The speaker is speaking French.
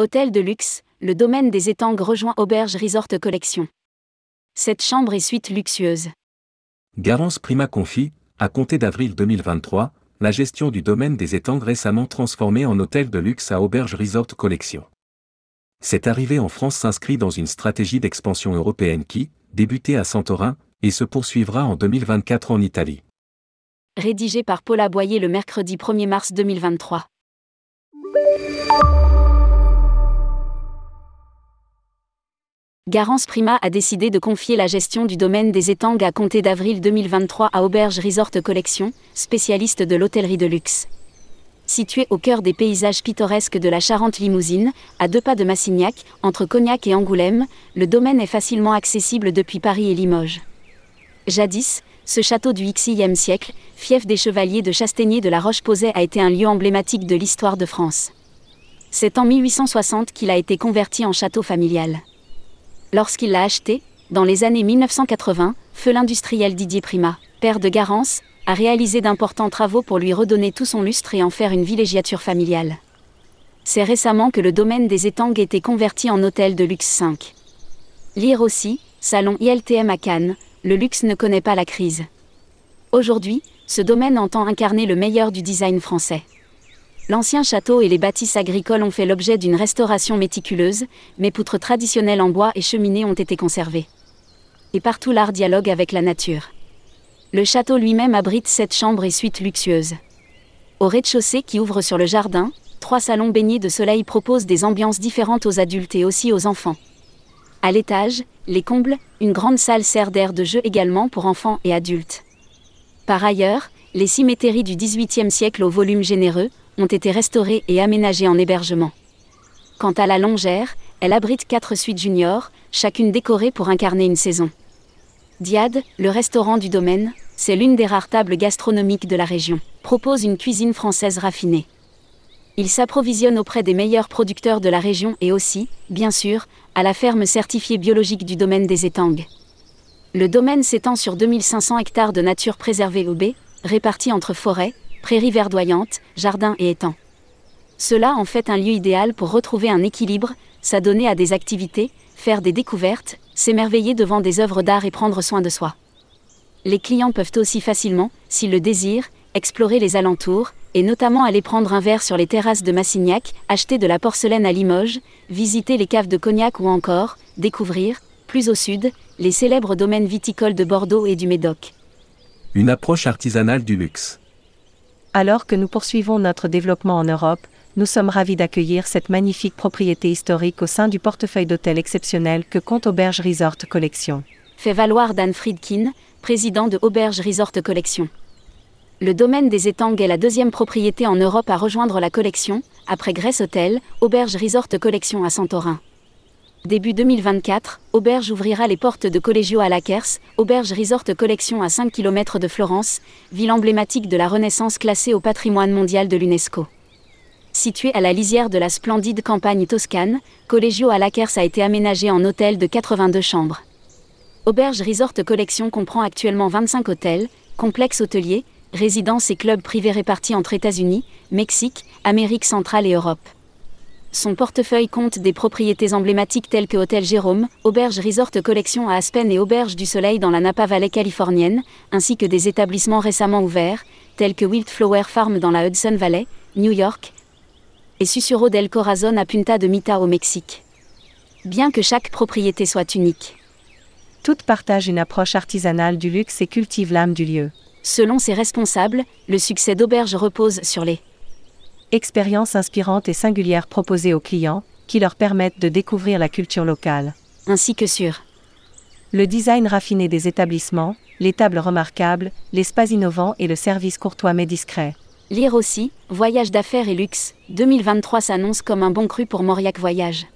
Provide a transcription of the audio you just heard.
Hôtel de luxe, le domaine des étangs rejoint Auberge Resort Collection. Cette chambre et suite luxueuse. Garance Prima confie, à compter d'avril 2023, la gestion du domaine des étangs récemment transformé en hôtel de luxe à Auberge Resort Collection. Cette arrivée en France s'inscrit dans une stratégie d'expansion européenne qui, débutée à Santorin, et se poursuivra en 2024 en Italie. Rédigé par Paula Boyer le mercredi 1er mars 2023. Garance Prima a décidé de confier la gestion du domaine des étangs à compter d'avril 2023 à Auberge Resort Collection, spécialiste de l'hôtellerie de luxe. Situé au cœur des paysages pittoresques de la Charente-Limousine, à deux pas de Massignac, entre Cognac et Angoulême, le domaine est facilement accessible depuis Paris et Limoges. Jadis, ce château du XIe siècle, fief des chevaliers de Chastaignier de la Roche-Posay, a été un lieu emblématique de l'histoire de France. C'est en 1860 qu'il a été converti en château familial. Lorsqu'il l'a acheté, dans les années 1980, feu l'industriel Didier Prima, père de Garance, a réalisé d'importants travaux pour lui redonner tout son lustre et en faire une villégiature familiale. C'est récemment que le domaine des étangs a été converti en hôtel de luxe 5. Lire aussi, salon ILTM à Cannes, le luxe ne connaît pas la crise. Aujourd'hui, ce domaine entend incarner le meilleur du design français. L'ancien château et les bâtisses agricoles ont fait l'objet d'une restauration méticuleuse, mais poutres traditionnelles en bois et cheminées ont été conservées. Et partout l'art dialogue avec la nature. Le château lui-même abrite sept chambres et suites luxueuses. Au rez-de-chaussée qui ouvre sur le jardin, trois salons baignés de soleil proposent des ambiances différentes aux adultes et aussi aux enfants. À l'étage, les combles, une grande salle sert d'air de jeu également pour enfants et adultes. Par ailleurs, les ciméteries du XVIIIe siècle au volume généreux, ont été restaurées et aménagées en hébergement. Quant à la longère, elle abrite quatre suites juniors, chacune décorée pour incarner une saison. Diade, le restaurant du domaine, c'est l'une des rares tables gastronomiques de la région, propose une cuisine française raffinée. Il s'approvisionne auprès des meilleurs producteurs de la région et aussi, bien sûr, à la ferme certifiée biologique du domaine des étangs. Le domaine s'étend sur 2500 hectares de nature préservée au B, répartis entre forêts, prairies verdoyantes, jardins et étangs. Cela en fait un lieu idéal pour retrouver un équilibre, s'adonner à des activités, faire des découvertes, s'émerveiller devant des œuvres d'art et prendre soin de soi. Les clients peuvent aussi facilement, s'ils le désirent, explorer les alentours, et notamment aller prendre un verre sur les terrasses de Massignac, acheter de la porcelaine à Limoges, visiter les caves de Cognac ou encore, découvrir, plus au sud, les célèbres domaines viticoles de Bordeaux et du Médoc. Une approche artisanale du luxe. Alors que nous poursuivons notre développement en Europe, nous sommes ravis d'accueillir cette magnifique propriété historique au sein du portefeuille d'hôtels exceptionnel que compte Auberge Resort Collection. Fait valoir Dan Friedkin, président de Auberge Resort Collection. Le domaine des étangs est la deuxième propriété en Europe à rejoindre la collection, après Grèce Hotel, Auberge Resort Collection à Santorin. Début 2024, Auberge ouvrira les portes de Collegio à Lakers, Auberge Resort Collection à 5 km de Florence, ville emblématique de la Renaissance classée au patrimoine mondial de l'UNESCO. Situé à la lisière de la splendide campagne toscane, Collegio à Lakers a été aménagé en hôtel de 82 chambres. Auberge Resort Collection comprend actuellement 25 hôtels, complexes hôteliers, résidences et clubs privés répartis entre États-Unis, Mexique, Amérique centrale et Europe. Son portefeuille compte des propriétés emblématiques telles que Hôtel Jérôme, Auberge Resort Collection à Aspen et Auberge du Soleil dans la Napa Valley californienne, ainsi que des établissements récemment ouverts, tels que Wildflower Farm dans la Hudson Valley, New York, et Susuro del Corazon à Punta de Mita au Mexique. Bien que chaque propriété soit unique. Toutes partagent une approche artisanale du luxe et cultivent l'âme du lieu. Selon ses responsables, le succès d'Auberge repose sur les expériences inspirantes et singulières proposées aux clients, qui leur permettent de découvrir la culture locale. ainsi que sur Le design raffiné des établissements, les tables remarquables, l'espace innovant et le service courtois mais discret. Lire aussi, Voyage d'affaires et luxe, 2023 s'annonce comme un bon cru pour Mauriac Voyage.